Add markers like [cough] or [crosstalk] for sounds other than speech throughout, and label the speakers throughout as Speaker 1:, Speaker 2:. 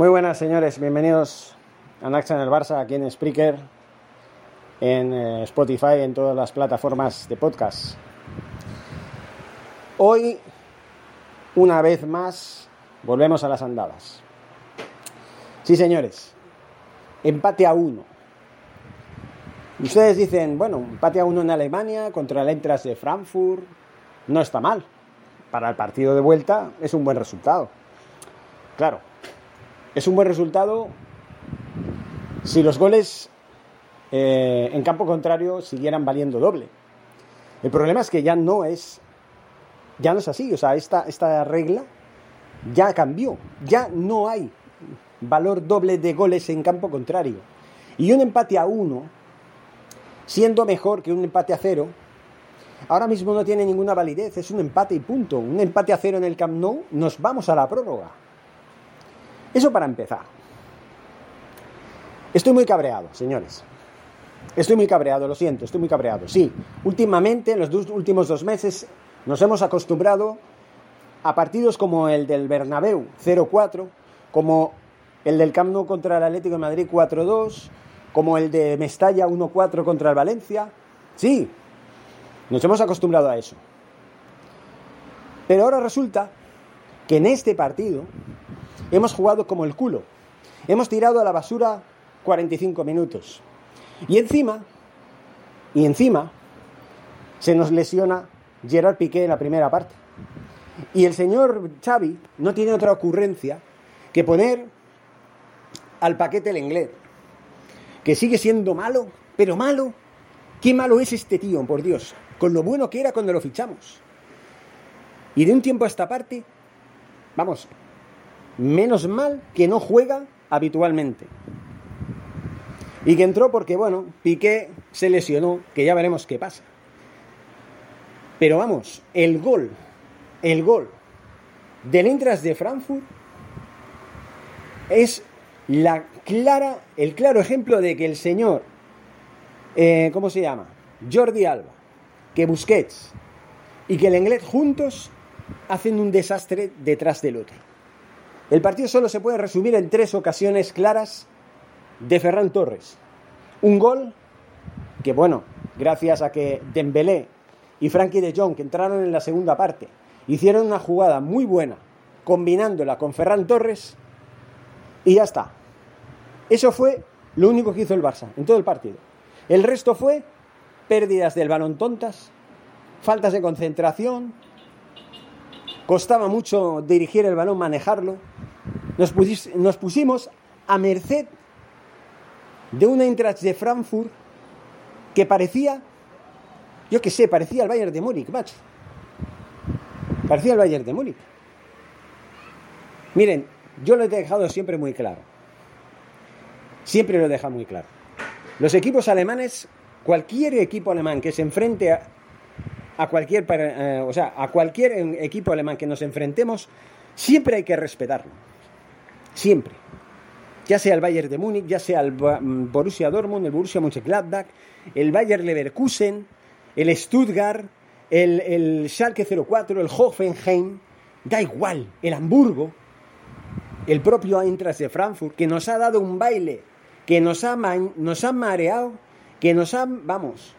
Speaker 1: Muy buenas, señores. Bienvenidos a Naxa en el Barça, aquí en Spreaker, en eh, Spotify, en todas las plataformas de podcast. Hoy, una vez más, volvemos a las andadas. Sí, señores. Empate a uno. Ustedes dicen, bueno, empate a uno en Alemania contra el Entras de Frankfurt. No está mal. Para el partido de vuelta es un buen resultado. Claro, es un buen resultado si los goles eh, en campo contrario siguieran valiendo doble. El problema es que ya no es, ya no es así. O sea, esta, esta regla ya cambió. Ya no hay valor doble de goles en campo contrario. Y un empate a uno, siendo mejor que un empate a cero, ahora mismo no tiene ninguna validez. Es un empate y punto. Un empate a cero en el Camp Nou, nos vamos a la prórroga. Eso para empezar. Estoy muy cabreado, señores. Estoy muy cabreado, lo siento, estoy muy cabreado. Sí, últimamente, en los dos, últimos dos meses, nos hemos acostumbrado a partidos como el del Bernabéu 0-4, como el del Camp Nou contra el Atlético de Madrid 4-2, como el de Mestalla 1-4 contra el Valencia. Sí, nos hemos acostumbrado a eso. Pero ahora resulta que en este partido hemos jugado como el culo. Hemos tirado a la basura 45 minutos. Y encima, y encima, se nos lesiona Gerard Piqué en la primera parte. Y el señor Xavi no tiene otra ocurrencia que poner al paquete el inglés, que sigue siendo malo, pero malo. ¿Qué malo es este tío, por Dios? Con lo bueno que era cuando lo fichamos. Y de un tiempo a esta parte, vamos, menos mal que no juega habitualmente. Y que entró porque, bueno, Piqué se lesionó, que ya veremos qué pasa. Pero vamos, el gol, el gol del Intras de Frankfurt es la clara, el claro ejemplo de que el señor, eh, ¿cómo se llama? Jordi Alba, que Busquets y que el inglés juntos hacen un desastre detrás del otro. El partido solo se puede resumir en tres ocasiones claras de Ferran Torres. Un gol que, bueno, gracias a que Dembélé y Frankie de Jong, que entraron en la segunda parte, hicieron una jugada muy buena, combinándola con Ferran Torres, y ya está. Eso fue lo único que hizo el Barça en todo el partido. El resto fue pérdidas del balón tontas, faltas de concentración, costaba mucho dirigir el balón, manejarlo. Nos, pusimos a merced de una Eintracht de Frankfurt que parecía, yo qué sé, parecía el Bayern de Múnich, macho. Parecía el Bayern de Múnich. Miren, yo lo he dejado siempre muy claro. Siempre lo he dejado muy claro. Los equipos alemanes, cualquier equipo alemán que se enfrente a, a cualquier, eh, o sea, a cualquier equipo alemán que nos enfrentemos, siempre hay que respetarlo. Siempre. Ya sea el Bayern de Múnich, ya sea el mm, Borussia Dortmund, el Borussia Mönchengladbach, el Bayern Leverkusen, el Stuttgart, el, el Schalke 04, el Hoffenheim, da igual, el Hamburgo, el propio Eintracht de Frankfurt, que nos ha dado un baile, que nos ha, nos ha mareado, que nos han, vamos,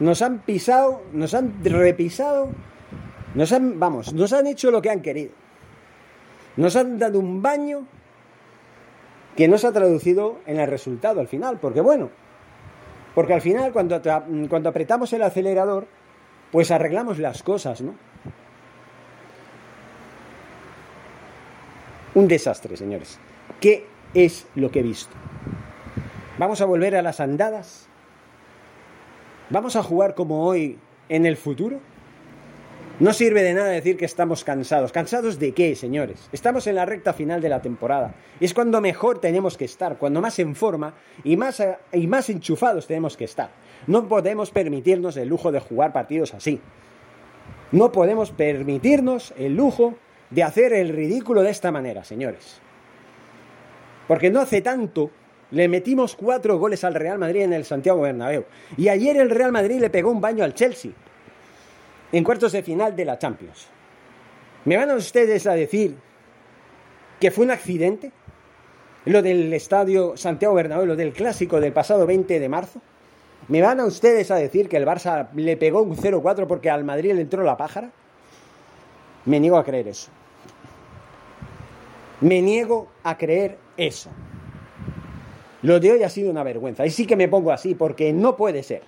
Speaker 1: nos han pisado, nos han repisado, nos han, vamos, nos han hecho lo que han querido. Nos han dado un baño que no se ha traducido en el resultado al final, porque bueno, porque al final cuando, cuando apretamos el acelerador, pues arreglamos las cosas, ¿no? Un desastre, señores. ¿Qué es lo que he visto? ¿Vamos a volver a las andadas? ¿Vamos a jugar como hoy en el futuro? No sirve de nada decir que estamos cansados. ¿Cansados de qué, señores? Estamos en la recta final de la temporada. Es cuando mejor tenemos que estar, cuando más en forma y más, y más enchufados tenemos que estar. No podemos permitirnos el lujo de jugar partidos así. No podemos permitirnos el lujo de hacer el ridículo de esta manera, señores. Porque no hace tanto le metimos cuatro goles al Real Madrid en el Santiago Bernabéu. Y ayer el Real Madrid le pegó un baño al Chelsea en cuartos de final de la Champions. ¿Me van a ustedes a decir que fue un accidente? Lo del estadio Santiago Bernabéu, lo del clásico del pasado 20 de marzo. ¿Me van a ustedes a decir que el Barça le pegó un 0-4 porque al Madrid le entró la pájara? Me niego a creer eso. Me niego a creer eso. Lo de hoy ha sido una vergüenza. Y sí que me pongo así porque no puede ser.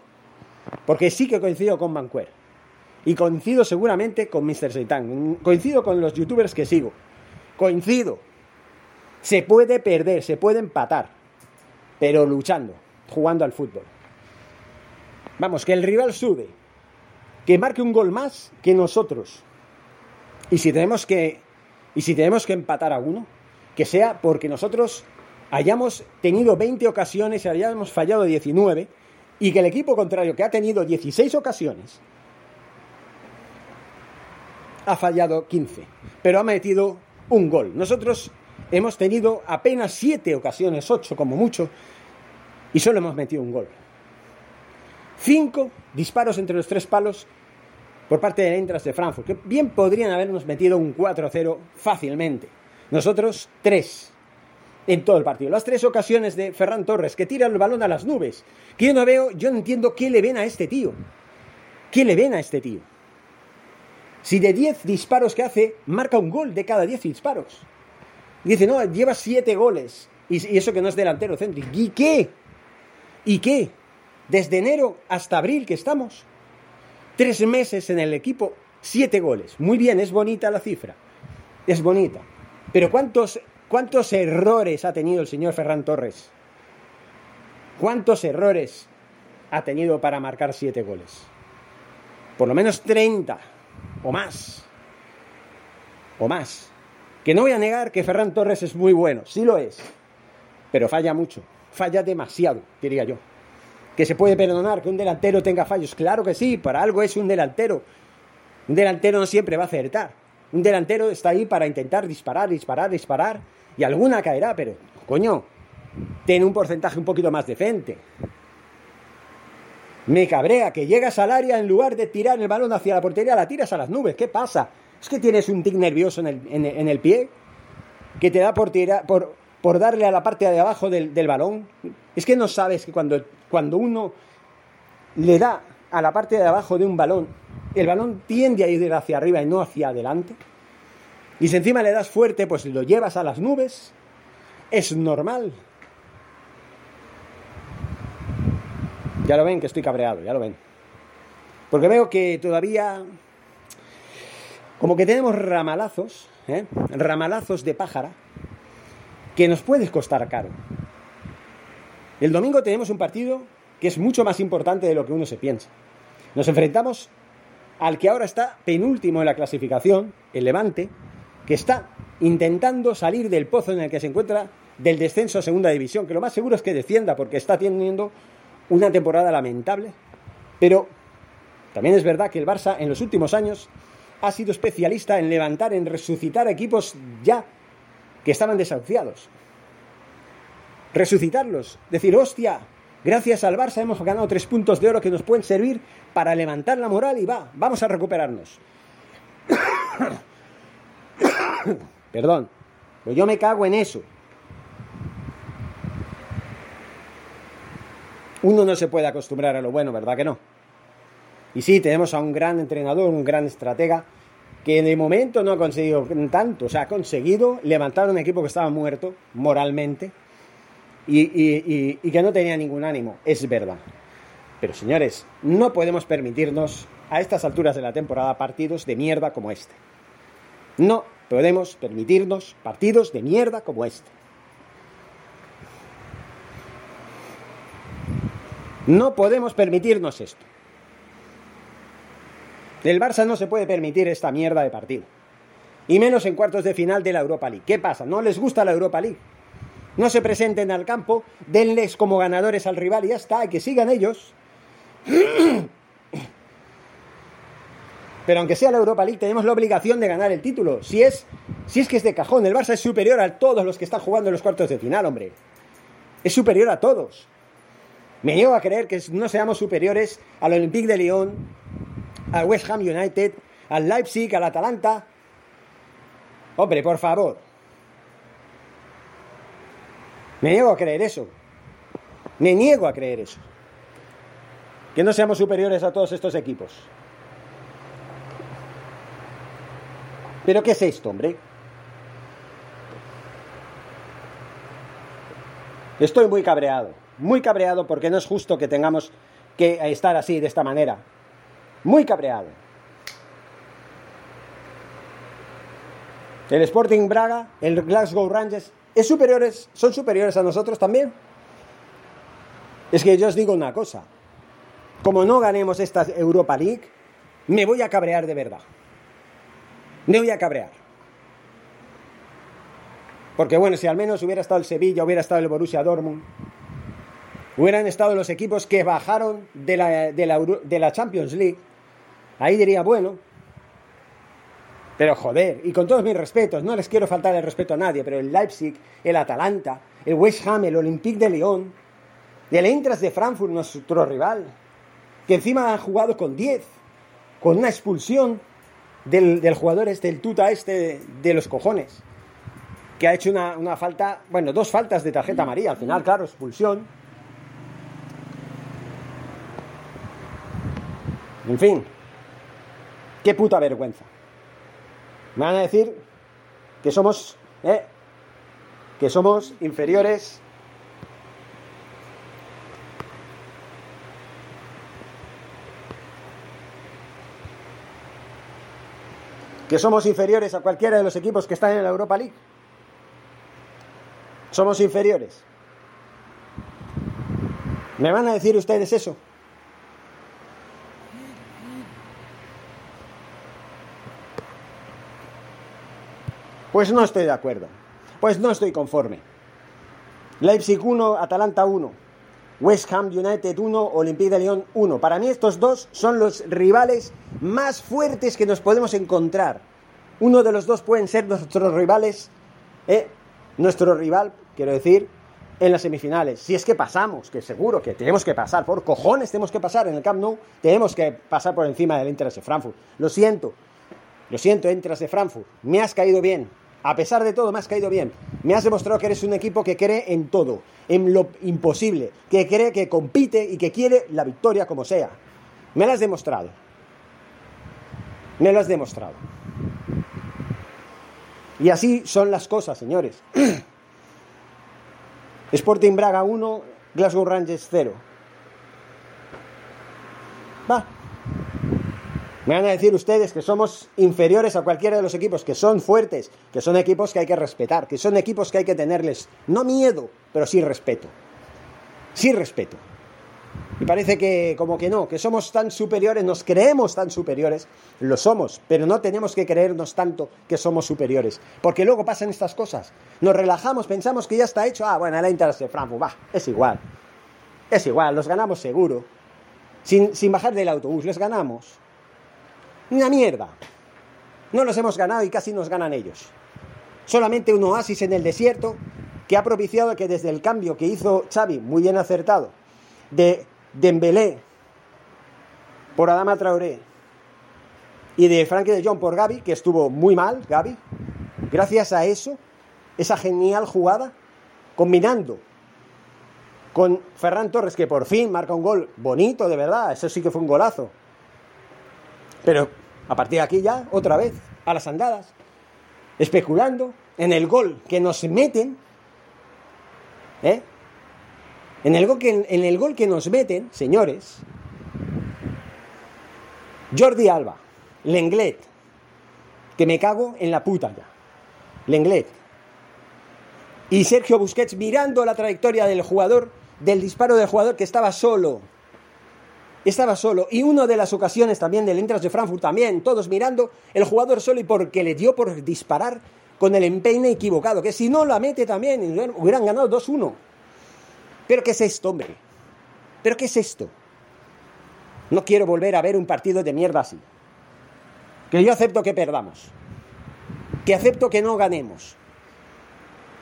Speaker 1: Porque sí que coincido con Banquer. Y coincido seguramente con Mr. Seitan. Coincido con los youtubers que sigo. Coincido. Se puede perder, se puede empatar. Pero luchando, jugando al fútbol. Vamos, que el rival sube. Que marque un gol más que nosotros. Y si tenemos que, y si tenemos que empatar a uno, que sea porque nosotros hayamos tenido 20 ocasiones y hayamos fallado 19 y que el equipo contrario que ha tenido 16 ocasiones ha fallado 15, pero ha metido un gol. Nosotros hemos tenido apenas 7 ocasiones, 8 como mucho, y solo hemos metido un gol. 5 disparos entre los tres palos por parte de Entras de Frankfurt, que bien podrían habernos metido un 4-0 fácilmente. Nosotros 3 en todo el partido. Las tres ocasiones de Ferran Torres, que tira el balón a las nubes. Que yo no veo, yo no entiendo qué le ven a este tío. ¿Qué le ven a este tío? Si de 10 disparos que hace, marca un gol de cada 10 disparos. Dice, no, lleva 7 goles. Y, eso que no es delantero centro. ¿Y qué? ¿Y qué? Desde enero hasta abril que estamos. Tres meses en el equipo, 7 goles. Muy bien, es bonita la cifra. Es bonita. Pero ¿cuántos, ¿cuántos errores ha tenido el señor Ferran Torres? ¿Cuántos errores ha tenido para marcar 7 goles? Por lo menos 30 o más. O más. Que no voy a negar que Ferran Torres es muy bueno, sí lo es. Pero falla mucho, falla demasiado, diría yo. Que se puede perdonar que un delantero tenga fallos, claro que sí, para algo es un delantero. Un delantero no siempre va a acertar. Un delantero está ahí para intentar disparar, disparar, disparar. Y alguna caerá, pero, coño, tiene un porcentaje un poquito más decente. Me cabrea que llegas al área en lugar de tirar el balón hacia la portería, la tiras a las nubes. ¿Qué pasa? ¿Es que tienes un tic nervioso en el, pie? ¿Que te da por, por, por darle a la parte de abajo del, balón? Es que no sabes que cuando, cuando uno le da a la parte de abajo de un balón, el balón tiende a ir hacia arriba y no hacia adelante. Y si encima le das fuerte, pues lo llevas a las nubes. Es normal. Ya lo ven que estoy cabreado, ya lo ven. Porque veo que todavía, como que tenemos ramalazos, ¿eh? ramalazos de pájara, que nos puede costar caro. El domingo tenemos un partido que es mucho más importante de lo que uno se piensa. Nos enfrentamos al que ahora está penúltimo en la clasificación, el Levante, que está intentando salir del pozo en el que se encuentra del descenso a segunda división, que lo más seguro es que descienda porque está teniendo una temporada lamentable, pero también es verdad que el Barça en los últimos años ha sido especialista en levantar, en resucitar equipos ya que estaban desahuciados. Resucitarlos, decir, hostia, gracias al Barça hemos ganado tres puntos de oro que nos pueden servir para levantar la moral y va, vamos a recuperarnos. [coughs] Perdón, pero yo me cago en eso. Uno no se puede acostumbrar a lo bueno, ¿verdad que no? Y sí, tenemos a un gran entrenador, un gran estratega, que de momento no ha conseguido tanto, o sea, ha conseguido levantar un equipo que estaba muerto moralmente y, y, y, que no tenía ningún ánimo, es verdad. Pero señores, no podemos permitirnos a estas alturas de la temporada partidos de mierda como este. No podemos permitirnos partidos de mierda como este. No podemos permitirnos esto. El Barça no se puede permitir esta mierda de partido. Y menos en cuartos de final de la Europa League. ¿Qué pasa? ¿No les gusta la Europa League? No se presenten al campo, denles como ganadores al rival y ya está, que sigan ellos. Pero aunque sea la Europa League, tenemos la obligación de ganar el título. Si es, si es que es de cajón, el Barça es superior a todos los que están jugando en los cuartos de final, hombre. Es superior a todos. Me niego a creer que no seamos superiores al Olympique de Lyon, al West Ham United, al Leipzig, al Atalanta. Hombre, por favor. Me niego a creer eso. Me niego a creer eso. Que no seamos superiores a todos estos equipos. ¿Pero qué es esto, hombre? Estoy muy cabreado, muy cabreado porque no es justo que tengamos que estar así, de esta manera. Muy cabreado. El Sporting Braga, el Glasgow Rangers, ¿es superiores, ¿son superiores a nosotros también? Es que yo os digo una cosa. Como no ganemos esta Europa League, me voy a cabrear de verdad. Me voy a cabrear. Porque bueno, si al menos hubiera estado el Sevilla, hubiera estado el Borussia Dortmund, hubieran estado los equipos que bajaron de la, de la, Champions League, ahí diría, bueno, pero joder, y con todos mis respetos, no les quiero faltar el respeto a nadie, pero el Leipzig, el Atalanta, el West Ham, el Olympique de Lyon, el Eintracht de Frankfurt, nuestro rival, que encima han jugado con 10, con una expulsión del, jugador este, el tuta este de los cojones, que ha hecho una, una falta, bueno, dos faltas de tarjeta amarilla, al final, claro, expulsión. En fin, qué puta vergüenza. Me van a decir que somos, eh, que somos inferiores que somos inferiores a cualquiera de los equipos que están en la Europa League. Somos inferiores. ¿Me van a decir ustedes eso? Pues no estoy de acuerdo. Pues no estoy conforme. Leipzig 1, Atalanta 1. West Ham United 1, Olympique de Lyon 1. Para mí estos dos son los rivales más fuertes que nos podemos encontrar. Uno de los dos pueden ser nuestros rivales, eh, nuestro rival, quiero decir, en las semifinales. Si es que pasamos, que seguro que tenemos que pasar, por cojones tenemos que pasar en el Camp Nou, tenemos que pasar por encima del Inter de Frankfurt. Lo siento, lo siento, Inter de Frankfurt, me has caído bien, a pesar de todo, me has caído bien. Me has demostrado que eres un equipo que cree en todo, en lo imposible, que cree que compite y que quiere la victoria como sea. Me lo has demostrado. Me lo has demostrado. Y así son las cosas, señores. [clears throat] Sporting Braga 1, Glasgow Rangers 0. Va, me van a decir ustedes que somos inferiores a cualquiera de los equipos, que son fuertes, que son equipos que hay que respetar, que son equipos que hay que tenerles, no miedo, pero sí respeto. Sí respeto. Y parece que como que no, que somos tan superiores, nos creemos tan superiores, lo somos, pero no tenemos que creernos tanto que somos superiores, porque luego pasan estas cosas. Nos relajamos, pensamos que ya está hecho, ah, bueno, la Inter Frankfurt, va, es igual. Es igual, los ganamos seguro. Sin, sin bajar del autobús, les ganamos. Una mierda. No los hemos ganado y casi nos ganan ellos. Solamente un oasis en el desierto que ha propiciado que desde el cambio que hizo Xavi, muy bien acertado, de Dembélé por Adama Traoré y de Frankie de Jong por Gaby, que estuvo muy mal, Gaby, gracias a eso, esa genial jugada, combinando con Ferran Torres, que por fin marca un gol bonito, de verdad, eso sí que fue un golazo. Pero a partir de aquí ya, otra vez, a las andadas, especulando en el gol que nos meten, ¿eh? En el gol que, en el gol que nos meten, señores, Jordi Alba, Lenglet, que me cago en la puta ya. Lenglet. Y Sergio Busquets mirando la trayectoria del jugador, del disparo del jugador que estaba solo. Estaba solo. Y una de las ocasiones también del Intras de Frankfurt también, todos mirando, el jugador solo y porque le dio por disparar con el empeine equivocado, que si no la mete también, hubieran ganado 2-1. Pero ¿qué es esto, hombre? ¿Pero qué es esto? No quiero volver a ver un partido de mierda así. Que yo acepto que perdamos. Que acepto que no ganemos.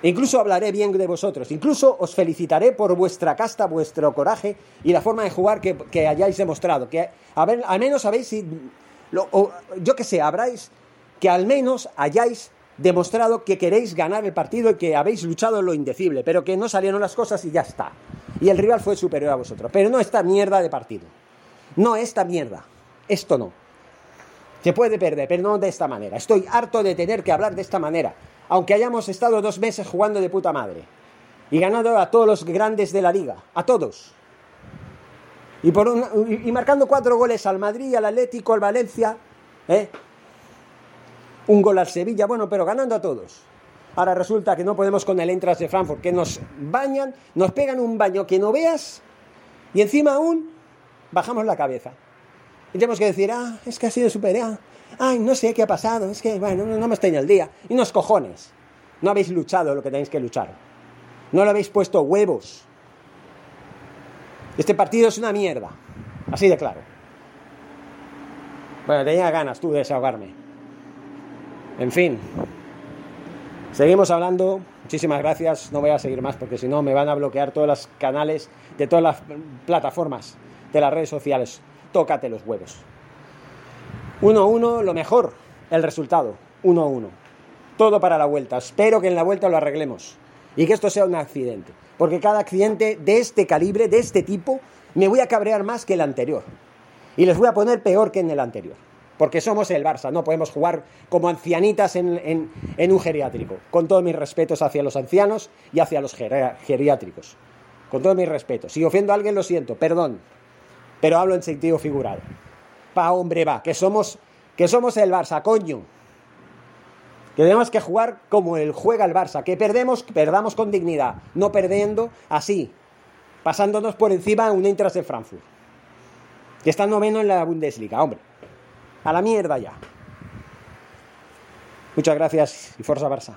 Speaker 1: Incluso hablaré bien de vosotros. Incluso os felicitaré por vuestra casta, vuestro coraje y la forma de jugar que, hayáis demostrado. Que al menos sabéis si... yo que sé, habráis... Que al menos hayáis demostrado que queréis ganar el partido y que habéis luchado en lo indecible, pero que no salieron las cosas y ya está. Y el rival fue superior a vosotros. Pero no esta mierda de partido. No esta mierda. Esto no. Se puede perder, pero no de esta manera. Estoy harto de tener que hablar de esta manera. Aunque hayamos estado dos meses jugando de puta madre. Y ganando a todos los grandes de la liga. A todos. Y, por y marcando cuatro goles al Madrid, al Atlético, al Valencia. ¿eh? Un gol al Sevilla, bueno, pero ganando a todos. Ahora resulta que no podemos con el Entras de Frankfurt, que nos bañan, nos pegan un baño que no veas y encima aún bajamos la cabeza. Y tenemos que decir, ah, es que ha sido superior. Ay, no sé qué ha pasado, es que, bueno, no, me estoy en el día. Y unos cojones. No habéis luchado lo que tenéis que luchar. No le habéis puesto huevos. Este partido es una mierda. Así de claro. Bueno, tenía ganas tú de desahogarme. En fin, seguimos hablando. Muchísimas gracias. No voy a seguir más porque si no me van a bloquear todos los canales de todas las plataformas de las redes sociales. Tócate los huevos. 1-1, lo mejor, el resultado. 1-1. Todo para la vuelta. Espero que en la vuelta lo arreglemos. Y que esto sea un accidente. Porque cada accidente de este calibre, de este tipo, me voy a cabrear más que el anterior. Y les voy a poner peor que en el anterior porque somos el Barça, no podemos jugar como ancianitas en, un geriátrico. Con todos mis respetos hacia los ancianos y hacia los geriátricos. Con todos mis respetos. Si ofendo a alguien, lo siento, perdón. Pero hablo en sentido figurado. Pa, hombre, va, que somos, que somos el Barça, coño. Que tenemos que jugar como el juega el Barça. Que perdemos, perdamos con dignidad. No perdiendo así, pasándonos por encima un Intras de Frankfurt. Que está noveno en la Bundesliga, hombre. A la mierda ya. Muchas gracias y Forza Barça.